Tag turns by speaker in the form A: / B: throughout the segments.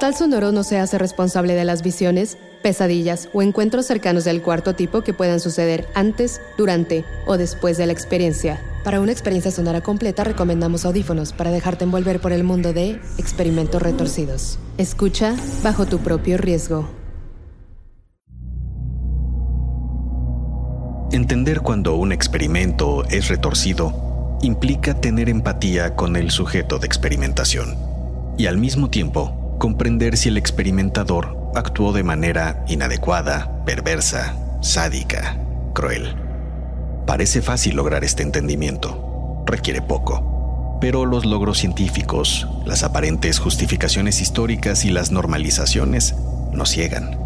A: Portal Sonoro no se hace responsable de las visiones, pesadillas o encuentros cercanos del cuarto tipo que puedan suceder antes, durante o después de la experiencia. Para una experiencia sonora completa recomendamos audífonos para dejarte envolver por el mundo de experimentos retorcidos. Escucha bajo tu propio riesgo.
B: Entender cuando un experimento es retorcido implica tener empatía con el sujeto de experimentación y al mismo tiempo comprender si el experimentador actuó de manera inadecuada, perversa, sádica, cruel. Parece fácil lograr este entendimiento, requiere poco, pero los logros científicos, las aparentes justificaciones históricas y las normalizaciones nos ciegan.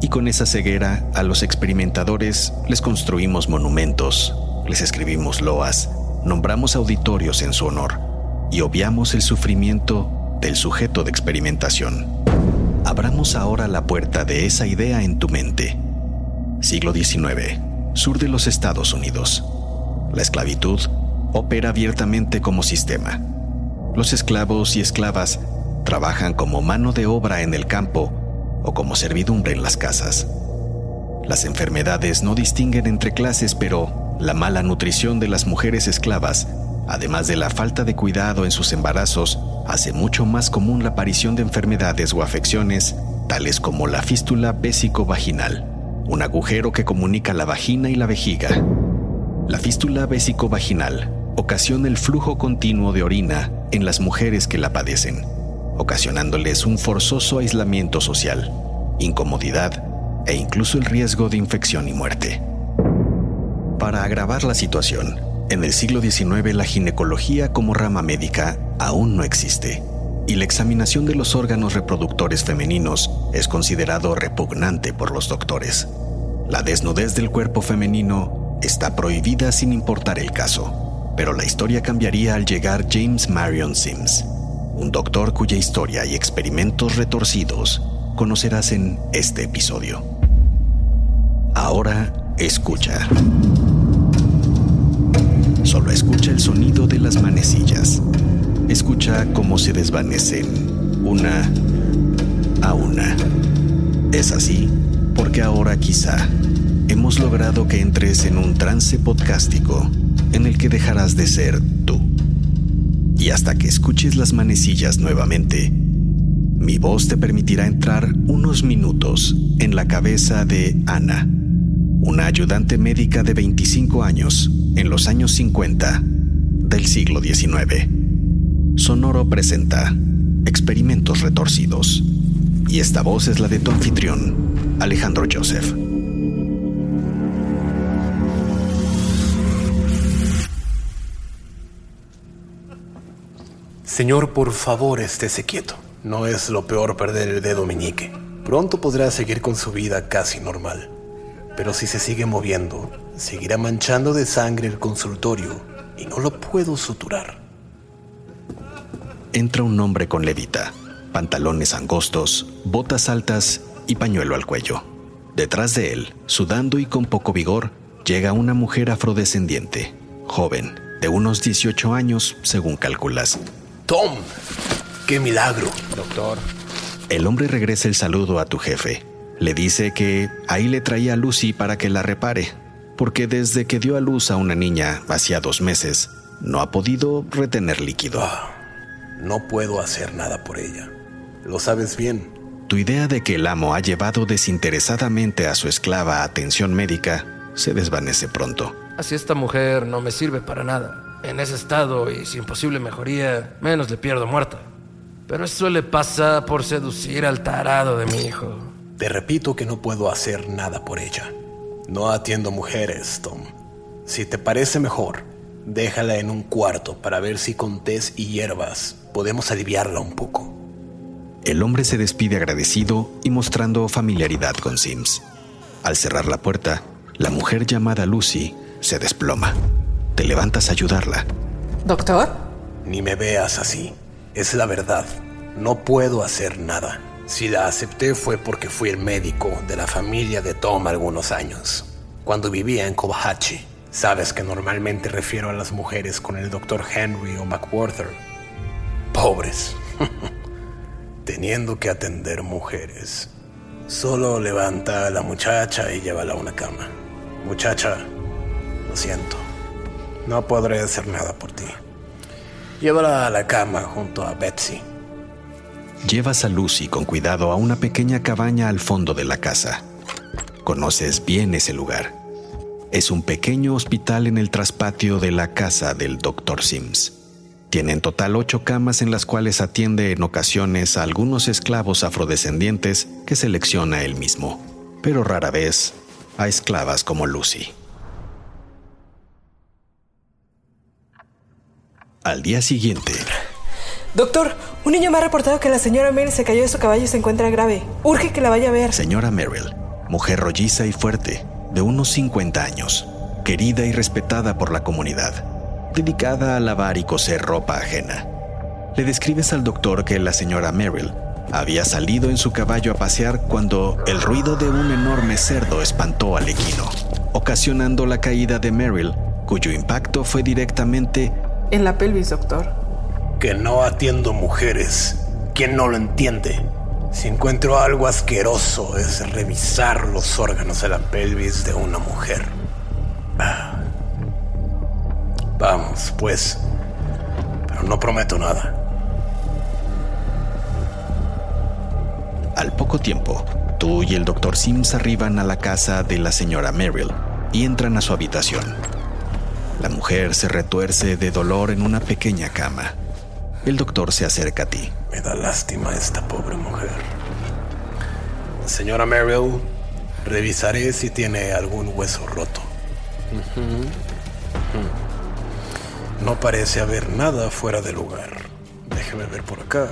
B: Y con esa ceguera a los experimentadores les construimos monumentos, les escribimos loas, nombramos auditorios en su honor y obviamos el sufrimiento del sujeto de experimentación. Abramos ahora la puerta de esa idea en tu mente. Siglo XIX, sur de los Estados Unidos. La esclavitud opera abiertamente como sistema. Los esclavos y esclavas trabajan como mano de obra en el campo o como servidumbre en las casas. Las enfermedades no distinguen entre clases, pero la mala nutrición de las mujeres esclavas además de la falta de cuidado en sus embarazos, hace mucho más común la aparición de enfermedades o afecciones, tales como la fístula vésico-vaginal, un agujero que comunica la vagina y la vejiga. La fístula vésico-vaginal ocasiona el flujo continuo de orina en las mujeres que la padecen, ocasionándoles un forzoso aislamiento social, incomodidad e incluso el riesgo de infección y muerte. Para agravar la situación, en el siglo XIX la ginecología como rama médica aún no existe y la examinación de los órganos reproductores femeninos es considerado repugnante por los doctores. La desnudez del cuerpo femenino está prohibida sin importar el caso, pero la historia cambiaría al llegar James Marion Sims, un doctor cuya historia y experimentos retorcidos conocerás en este episodio. Ahora escucha. Solo escucha el sonido de las manecillas. Escucha cómo se desvanecen una a una. Es así porque ahora quizá hemos logrado que entres en un trance podcástico en el que dejarás de ser tú. Y hasta que escuches las manecillas nuevamente, mi voz te permitirá entrar unos minutos en la cabeza de Ana, una ayudante médica de 25 años en los años 50 del siglo XIX. Sonoro presenta Experimentos Retorcidos. Y esta voz es la de tu anfitrión, Alejandro Joseph.
C: Señor, por favor, estése quieto. No es lo peor perder el dedo meñique. Pronto podrá seguir con su vida casi normal. Pero si se sigue moviendo, seguirá manchando de sangre el consultorio y no lo puedo suturar.
B: Entra un hombre con levita, pantalones angostos, botas altas y pañuelo al cuello. Detrás de él, sudando y con poco vigor, llega una mujer afrodescendiente, joven, de unos 18 años, según calculas.
C: Tom, qué milagro.
D: Doctor.
B: El hombre regresa el saludo a tu jefe. Le dice que ahí le traía a Lucy para que la repare, porque desde que dio a luz a una niña hacía dos meses, no ha podido retener líquido.
C: Ah, no puedo hacer nada por ella. Lo sabes bien.
B: Tu idea de que el amo ha llevado desinteresadamente a su esclava a atención médica se desvanece pronto.
D: Así esta mujer no me sirve para nada. En ese estado y sin posible mejoría, menos le pierdo muerta. Pero eso le pasa por seducir al tarado de mi hijo.
C: Te repito que no puedo hacer nada por ella. No atiendo mujeres, Tom. Si te parece mejor, déjala en un cuarto para ver si con tés y hierbas podemos aliviarla un poco.
B: El hombre se despide agradecido y mostrando familiaridad con Sims. Al cerrar la puerta, la mujer llamada Lucy se desploma. Te levantas a ayudarla.
E: ¿Doctor?
C: Ni me veas así. Es la verdad. No puedo hacer nada. Si la acepté fue porque fui el médico de la familia de Tom algunos años. Cuando vivía en Kobahachi. Sabes que normalmente refiero a las mujeres con el doctor Henry o McWhorter. Pobres. Teniendo que atender mujeres. Solo levanta a la muchacha y llévala a una cama. Muchacha, lo siento. No podré hacer nada por ti. Llévala a la cama junto a Betsy.
B: Llevas a Lucy con cuidado a una pequeña cabaña al fondo de la casa. Conoces bien ese lugar. Es un pequeño hospital en el traspatio de la casa del Dr. Sims. Tiene en total ocho camas en las cuales atiende en ocasiones a algunos esclavos afrodescendientes que selecciona él mismo, pero rara vez a esclavas como Lucy. Al día siguiente,
E: Doctor, un niño me ha reportado que la señora Merrill se cayó de su caballo y se encuentra grave. Urge que la vaya a ver.
B: Señora Merrill, mujer rolliza y fuerte, de unos 50 años, querida y respetada por la comunidad, dedicada a lavar y coser ropa ajena. Le describes al doctor que la señora Merrill había salido en su caballo a pasear cuando el ruido de un enorme cerdo espantó al equino, ocasionando la caída de Merrill, cuyo impacto fue directamente
E: en la pelvis, doctor
C: que no atiendo mujeres. ¿Quién no lo entiende? Si encuentro algo asqueroso es revisar los órganos de la pelvis de una mujer. Ah. Vamos, pues. Pero no prometo nada.
B: Al poco tiempo, tú y el doctor Sims arriban a la casa de la señora Merrill y entran a su habitación. La mujer se retuerce de dolor en una pequeña cama. El doctor se acerca a ti.
C: Me da lástima esta pobre mujer. Señora Merrill, revisaré si tiene algún hueso roto. No parece haber nada fuera de lugar. Déjeme ver por acá.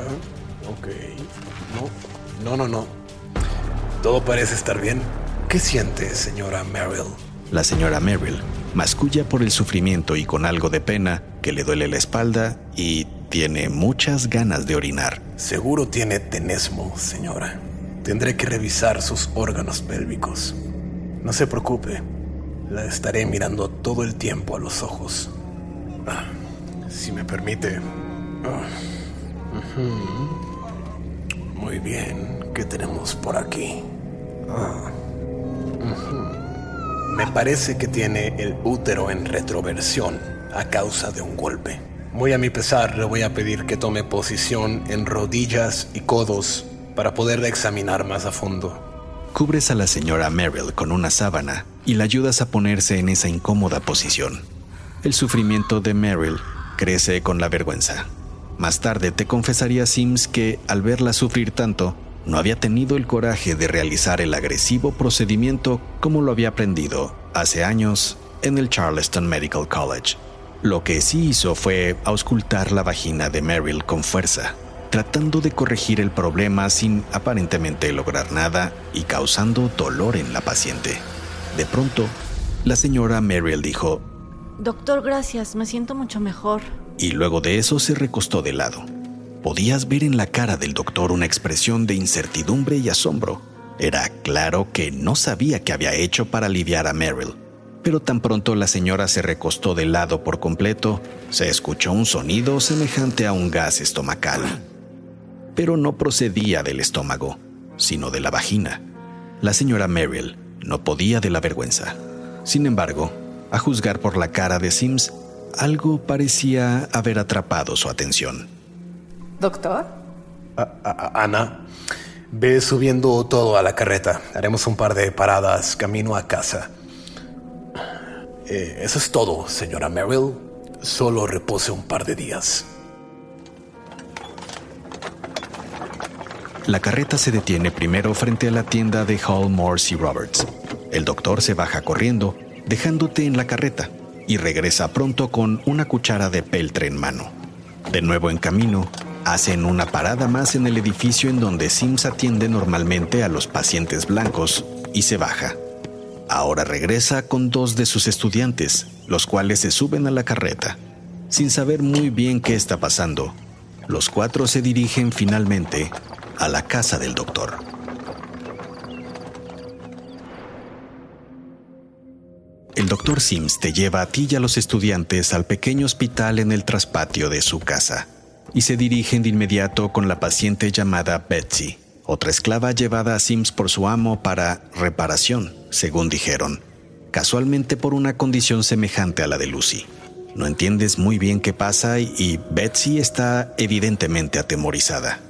C: Ok. No, no, no, no. Todo parece estar bien. ¿Qué siente, señora Merrill?
B: La señora Merrill masculla por el sufrimiento y con algo de pena que le duele la espalda y tiene muchas ganas de orinar.
C: Seguro tiene tenesmo, señora. Tendré que revisar sus órganos pélvicos. No se preocupe, la estaré mirando todo el tiempo a los ojos. Ah, si me permite. Ah, Muy bien, ¿qué tenemos por aquí? Ah, me parece que tiene el útero en retroversión a causa de un golpe. Muy a mi pesar le voy a pedir que tome posición en rodillas y codos para poderla examinar más a fondo.
B: Cubres a la señora Merrill con una sábana y la ayudas a ponerse en esa incómoda posición. El sufrimiento de Merrill crece con la vergüenza. Más tarde te confesaría Sims que, al verla sufrir tanto, no había tenido el coraje de realizar el agresivo procedimiento como lo había aprendido hace años en el Charleston Medical College. Lo que sí hizo fue auscultar la vagina de Merrill con fuerza, tratando de corregir el problema sin aparentemente lograr nada y causando dolor en la paciente. De pronto, la señora Merrill dijo,
F: Doctor, gracias, me siento mucho mejor.
B: Y luego de eso se recostó de lado. Podías ver en la cara del doctor una expresión de incertidumbre y asombro. Era claro que no sabía qué había hecho para aliviar a Merrill pero tan pronto la señora se recostó de lado por completo, se escuchó un sonido semejante a un gas estomacal. Pero no procedía del estómago, sino de la vagina. La señora Merrill no podía de la vergüenza. Sin embargo, a juzgar por la cara de Sims, algo parecía haber atrapado su atención.
E: ¿Doctor?
C: Ana, ve subiendo todo a la carreta. Haremos un par de paradas camino a casa. Eh, eso es todo, señora Merrill. Solo repose un par de días.
B: La carreta se detiene primero frente a la tienda de Hall Morse y Roberts. El doctor se baja corriendo, dejándote en la carreta, y regresa pronto con una cuchara de peltre en mano. De nuevo en camino, hacen una parada más en el edificio en donde Sims atiende normalmente a los pacientes blancos y se baja. Ahora regresa con dos de sus estudiantes, los cuales se suben a la carreta. Sin saber muy bien qué está pasando, los cuatro se dirigen finalmente a la casa del doctor. El doctor Sims te lleva a ti y a los estudiantes al pequeño hospital en el traspatio de su casa y se dirigen de inmediato con la paciente llamada Betsy, otra esclava llevada a Sims por su amo para reparación, según dijeron, casualmente por una condición semejante a la de Lucy. No entiendes muy bien qué pasa y, Betsy está evidentemente atemorizada.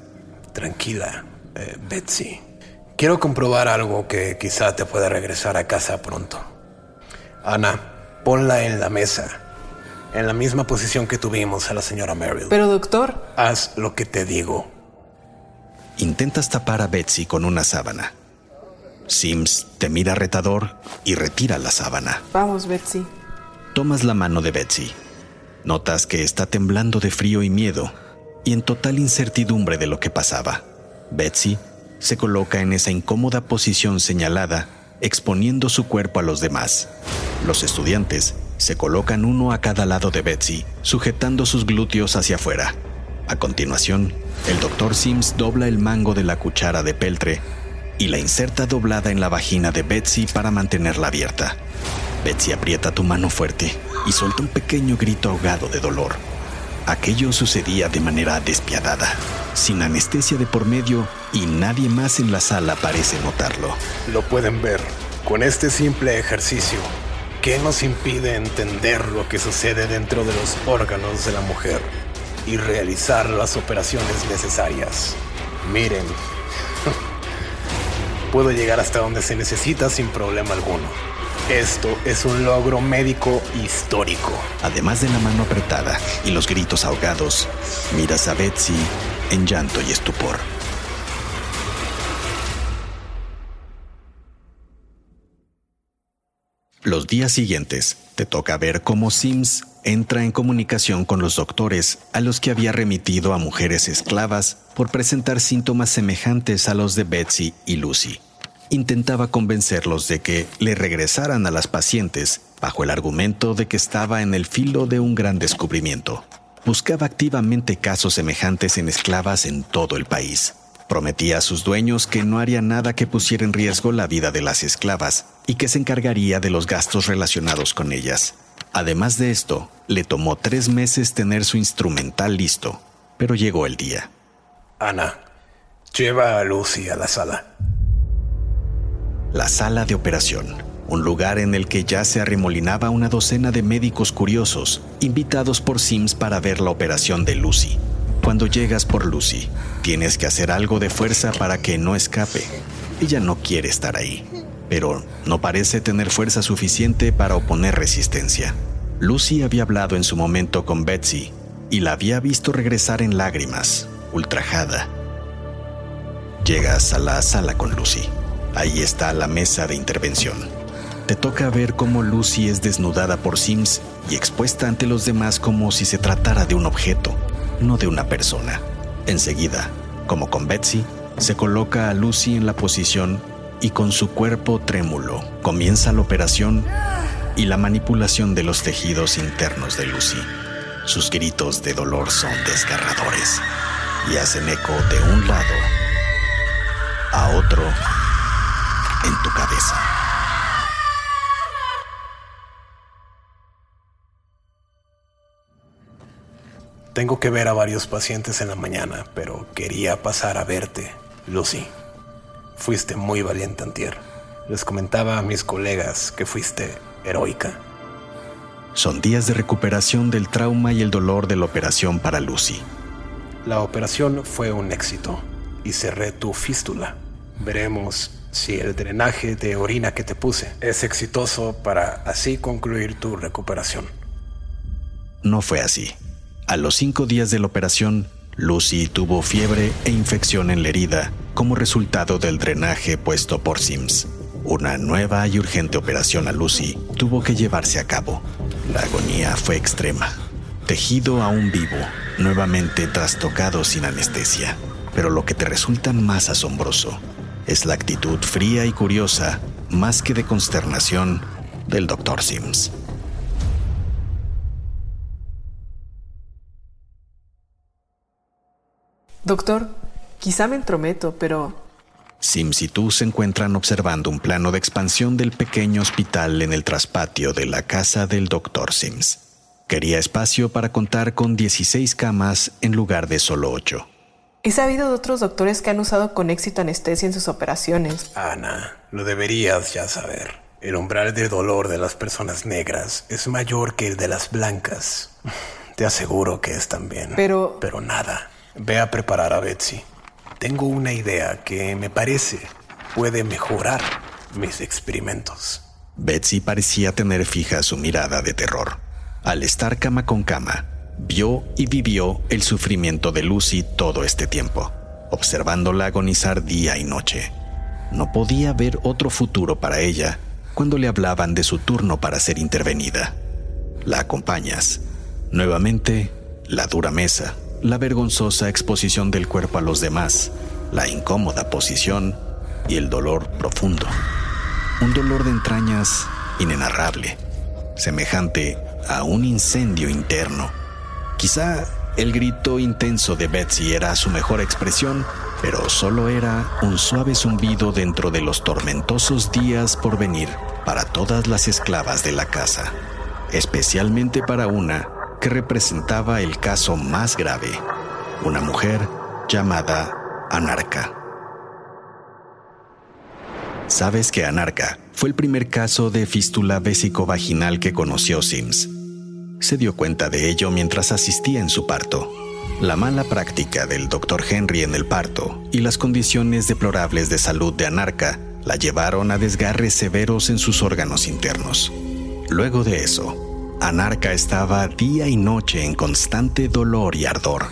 C: Tranquila, eh, Betsy. Quiero comprobar algo que quizá te pueda regresar a casa pronto. Ana, ponla en la mesa en la misma posición que tuvimos a la señora Merrill.
E: Pero doctor...
C: Haz lo que te digo.
B: Intentas tapar a Betsy con una sábana. Sims te mira retador y retira la sábana.
E: Vamos, Betsy.
B: Tomas la mano de Betsy. Notas que está temblando de frío y miedo y en total incertidumbre de lo que pasaba. Betsy se coloca en esa incómoda posición señalada, exponiendo su cuerpo a los demás. Los estudiantes se colocan uno a cada lado de Betsy, sujetando sus glúteos hacia afuera. A continuación, el doctor Sims dobla el mango de la cuchara de peltre y la inserta doblada en la vagina de Betsy para mantenerla abierta. Betsy aprieta tu mano fuerte y suelta un pequeño grito ahogado de dolor. Aquello sucedía de manera despiadada, sin anestesia de por medio y nadie más en la sala parece notarlo.
C: Lo pueden ver. Con este simple ejercicio, ¿Qué nos impide entender lo que sucede dentro de los órganos de la mujer y realizar las operaciones necesarias? Miren, puedo llegar hasta donde se necesita sin problema alguno. Esto es un logro médico histórico.
B: Además de la mano apretada y los gritos ahogados, miras a Betsy en llanto y estupor. Los días siguientes, te toca ver cómo Sims entra en comunicación con los doctores a los que había remitido a mujeres esclavas por presentar síntomas semejantes a los de Betsy y Lucy. Intentaba convencerlos de que le regresaran a las pacientes bajo el argumento de que estaba en el filo de un gran descubrimiento. Buscaba activamente casos semejantes en esclavas en todo el país Prometía a sus dueños que no haría nada que pusiera en riesgo la vida de las esclavas y que se encargaría de los gastos relacionados con ellas. Además de esto, le tomó tres meses tener su instrumental listo, pero llegó el día.
C: Ana, lleva a Lucy a la sala.
B: La sala de operación, un lugar en el que ya se arremolinaba una docena de médicos curiosos, invitados por Sims para ver la operación de Lucy. Cuando llegas por Lucy, tienes que hacer algo de fuerza para que no escape. Ella no quiere estar ahí, pero no parece tener fuerza suficiente para oponer resistencia. Lucy había hablado en su momento con Betsy y la había visto regresar en lágrimas, ultrajada. Llegas a la sala con Lucy. Ahí está la mesa de intervención. Te toca ver cómo Lucy es desnudada por Sims y expuesta ante los demás como si se tratara de un objeto no de una persona. Enseguida, como con Betsy, se coloca a Lucy en la posición y con su cuerpo trémulo comienza la operación y la manipulación de los tejidos internos de Lucy. Sus gritos de dolor son desgarradores y hacen eco de un lado a otro en tu cabeza.
C: Tengo que ver a varios pacientes en la mañana, pero quería pasar a verte, Lucy. Fuiste muy valiente antier. Les comentaba a mis colegas que fuiste heroica.
B: Son días de recuperación del trauma y el dolor de la operación para Lucy.
C: La operación fue un éxito y cerré tu fístula. Veremos si el drenaje de orina que te puse es exitoso para así concluir tu recuperación.
B: No fue así. A los cinco días de la operación, Lucy tuvo fiebre e infección en la herida como resultado del drenaje puesto por Sims. una nueva y urgente operación a Lucy tuvo que llevarse a cabo. La agonía fue extrema. Tejido aún vivo, nuevamente trastocado sin anestesia. Pero lo que te resulta más asombroso es la actitud fría y curiosa, más que de consternación, del Dr. Sims.
E: Doctor, quizá me entrometo, pero...
B: Sims y tú se encuentran observando un plano de expansión del pequeño hospital en el traspatio de la casa del Dr. Sims. Quería espacio para contar con 16 camas en lugar de solo 8.
E: He sabido de otros doctores que han usado con éxito anestesia en sus operaciones.
C: Ana, lo deberías ya saber. El umbral de dolor de las personas negras es mayor que el de las blancas. Te aseguro que es también.
E: Pero...
C: Pero nada. Ve a preparar a Betsy. Tengo una idea que me parece puede mejorar mis experimentos.
B: Betsy parecía tener fija su mirada de terror. Al estar cama con cama, vio y vivió el sufrimiento de Lucy todo este tiempo, observándola agonizar día y noche. No podía ver otro futuro para ella cuando le hablaban de su turno para ser intervenida. La acompañas. Nuevamente, la dura mesa, la vergonzosa exposición del cuerpo a los demás, la incómoda posición y el dolor profundo. Un dolor de entrañas inenarrable, semejante a un incendio interno. Quizá el grito intenso de Betsy era su mejor expresión, pero solo era un suave zumbido dentro de los tormentosos días por venir para todas las esclavas de la casa, especialmente para una que representaba el caso más grave, una mujer llamada Anarca. Sabes que Anarca fue el primer caso de fístula vésico-vaginal que conoció Sims. Se dio cuenta de ello mientras asistía en su parto. La mala práctica del Dr. Henry en el parto y las condiciones deplorables de salud de Anarca la llevaron a desgarres severos en sus órganos internos. Luego de eso, Anarca estaba día y noche en constante dolor y ardor.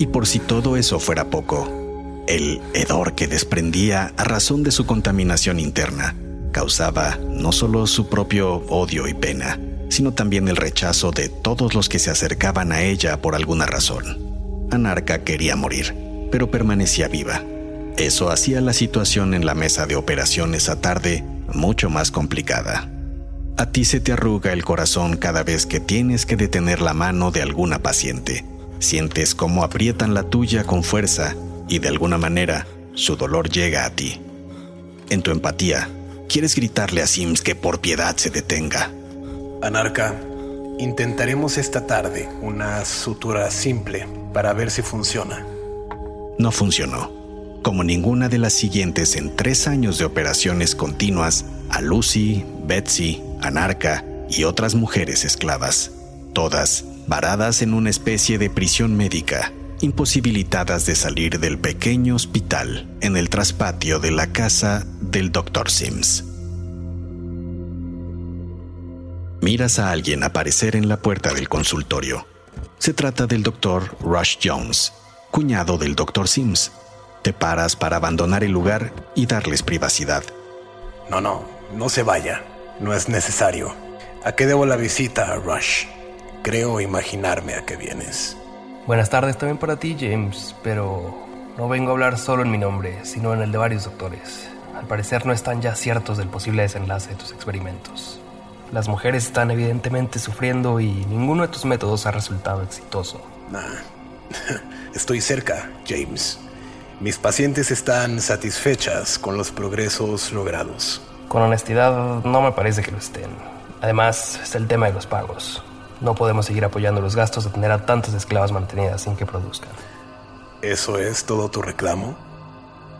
B: Y por si todo eso fuera poco, el hedor que desprendía a razón de su contaminación interna causaba no solo su propio odio y pena, sino también el rechazo de todos los que se acercaban a ella por alguna razón. Anarca quería morir, pero permanecía viva. Eso hacía la situación en la mesa de operaciones a tarde mucho más complicada. A ti se te arruga el corazón cada vez que tienes que detener la mano de alguna paciente. Sientes cómo aprietan la tuya con fuerza y de alguna manera su dolor llega a ti. En tu empatía, quieres gritarle a Sims que por piedad se detenga.
C: Anarca, intentaremos esta tarde una sutura simple para ver si funciona.
B: No funcionó, como ninguna de las siguientes en tres años de operaciones continuas a Lucy, Betsy, Anarca y otras mujeres esclavas, todas varadas en una especie de prisión médica, imposibilitadas de salir del pequeño hospital en el traspatio de la casa del Dr. Sims. Miras a alguien aparecer en la puerta del consultorio. Se trata del Dr. Rush Jones, cuñado del Dr. Sims. Te paras para abandonar el lugar y darles privacidad.
C: No, no, no se vaya. No es necesario. ¿A qué debo la visita, Rush? Creo imaginarme a qué vienes.
G: Buenas tardes también para ti, James, pero no vengo a hablar solo en mi nombre, sino en el de varios doctores. Al parecer no están ya ciertos del posible desenlace de tus experimentos. Las mujeres están evidentemente sufriendo y ninguno de tus métodos ha resultado exitoso.
C: Nah. Estoy cerca, James. Mis pacientes están satisfechas con los progresos logrados.
G: Con honestidad, no me parece que lo estén. Además, es el tema de los pagos. No podemos seguir apoyando los gastos de tener a tantas esclavas mantenidas sin que produzcan.
C: ¿Eso es todo tu reclamo?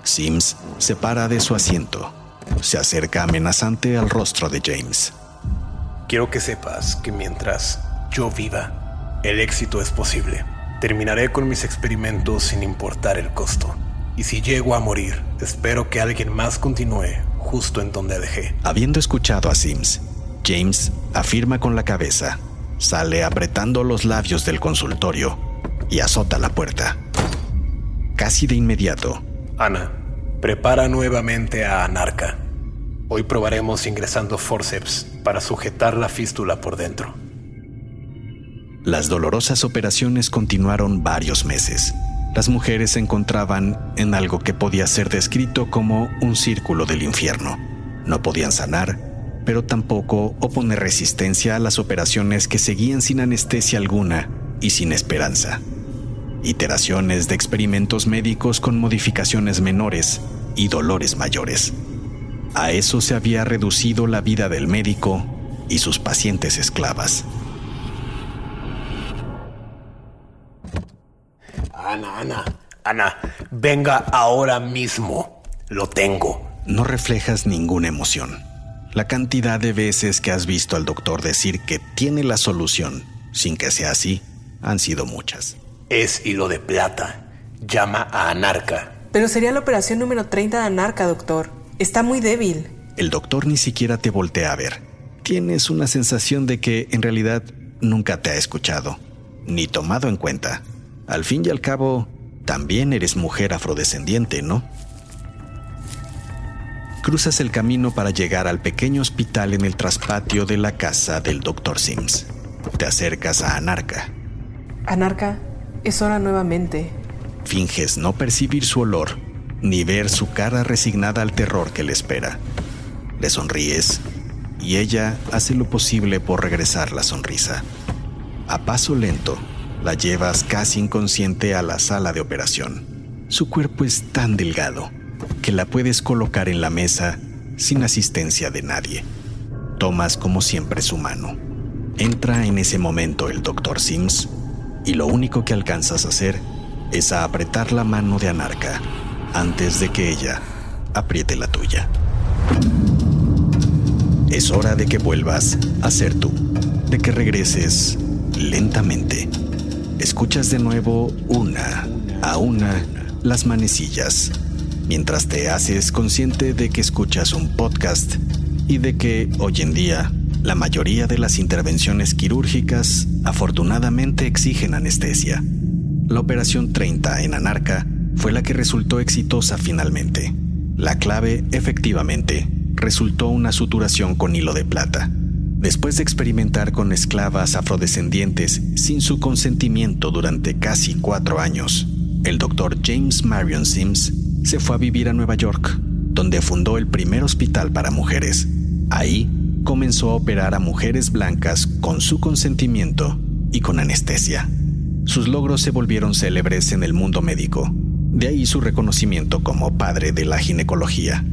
B: Sims se para de su asiento. Se acerca amenazante al rostro de James.
C: Quiero que sepas que mientras yo viva, el éxito es posible. Terminaré con mis experimentos sin importar el costo. Y si llego a morir, espero que alguien más continúe justo en donde dejé.
B: Habiendo escuchado a Sims, James afirma con la cabeza, sale apretando los labios del consultorio y azota la puerta. Casi de inmediato.
C: Ana, prepara nuevamente a Anarca. Hoy probaremos ingresando forceps para sujetar la fístula por dentro.
B: Las dolorosas operaciones continuaron varios meses. Las mujeres se encontraban en algo que podía ser descrito como un círculo del infierno. No podían sanar, pero tampoco oponer resistencia a las operaciones que seguían sin anestesia alguna y sin esperanza. Iteraciones de experimentos médicos con modificaciones menores y dolores mayores. A eso se había reducido la vida del médico y sus pacientes esclavas.
C: Ana, Ana, Ana, venga ahora mismo. Lo tengo.
B: No reflejas ninguna emoción. La cantidad de veces que has visto al doctor decir que tiene la solución sin que sea así han sido muchas.
C: Es hilo de plata. Llama a Anarca.
E: Pero sería la operación número 30 de Anarca, doctor. Está muy débil.
B: El doctor ni siquiera te voltea a ver. Tienes una sensación de que en realidad nunca te ha escuchado, ni tomado en cuenta. Al fin y al cabo, también eres mujer afrodescendiente, ¿no? Cruzas el camino para llegar al pequeño hospital en el traspatio de la casa del Dr. Sims. Te acercas a Anarca.
E: Anarca, es hora nuevamente.
B: Finges no percibir su olor, ni ver su cara resignada al terror que le espera. Le sonríes y ella hace lo posible por regresar la sonrisa. A paso lento, la llevas casi inconsciente a la sala de operación. Su cuerpo es tan delgado que la puedes colocar en la mesa sin asistencia de nadie. Tomas como siempre su mano. Entra en ese momento el Dr. Sims y lo único que alcanzas a hacer es a apretar la mano de Anarca antes de que ella apriete la tuya. Es hora de que vuelvas a ser tú, de que regreses lentamente escuchas de nuevo una a una las manecillas, mientras te haces consciente de que escuchas un podcast y de que hoy en día la mayoría de las intervenciones quirúrgicas afortunadamente exigen anestesia. La operación 30 en Anarca fue la que resultó exitosa finalmente. La clave, efectivamente, resultó una suturación con hilo de plata. Después de experimentar con esclavas afrodescendientes sin su consentimiento durante casi cuatro años, el doctor James Marion Sims se fue a vivir a Nueva York, donde fundó el primer hospital para mujeres. Ahí comenzó a operar a mujeres blancas con su consentimiento y con anestesia. Sus logros se volvieron célebres en el mundo médico, de ahí su reconocimiento como padre de la ginecología.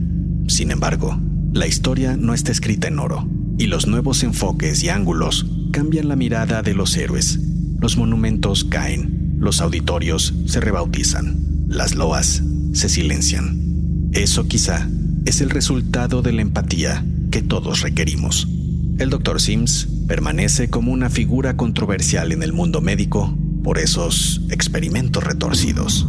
B: Sin embargo, la historia no está escrita en oro y los nuevos enfoques y ángulos cambian la mirada de los héroes. Los monumentos caen, los auditorios se rebautizan, las loas se silencian. Eso quizá es el resultado de la empatía que todos requerimos. El Dr. Sims permanece como una figura controversial en el mundo médico por esos experimentos retorcidos.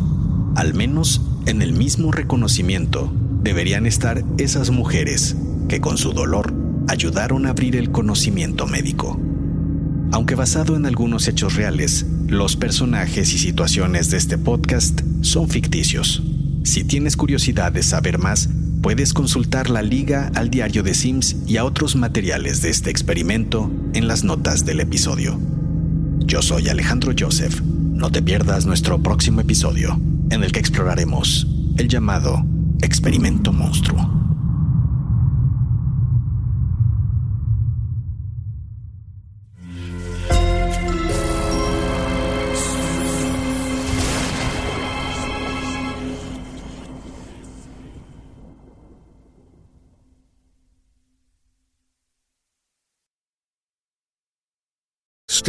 B: Al menos en el mismo reconocimiento deberían estar esas mujeres que con su dolor ayudaron a abrir el conocimiento médico. Aunque basado en algunos hechos reales, los personajes y situaciones de este podcast son ficticios. Si tienes curiosidad de saber más, puedes consultar la liga al diario de Sims y a otros materiales de este experimento en las notas del episodio. Yo soy Alejandro Joseph. No te pierdas nuestro próximo episodio, en el que exploraremos el llamado experimento monstruo.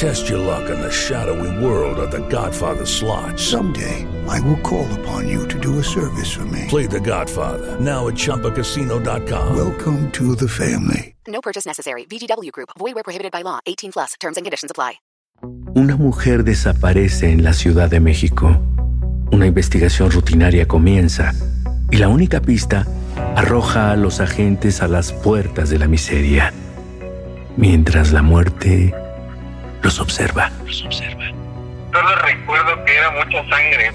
H: Test your luck in the shadowy world of The Godfather slot.
I: Someday, I will call upon you to do a service for me.
H: Play The Godfather now at Choppacasino.com.
I: Welcome to the family.
J: No purchase necessary. VGW Group. Void where prohibited by law. 18 plus. Terms and conditions apply.
K: Una mujer desaparece en la Ciudad de México. Una investigación rutinaria comienza y la única pista arroja a los agentes a las puertas de la miseria, mientras la muerte los observa.
L: Solo recuerdo que era mucha sangre.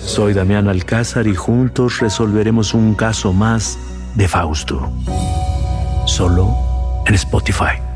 K: Soy Damián Alcázar y juntos resolveremos un caso más de Fausto. Solo en Spotify.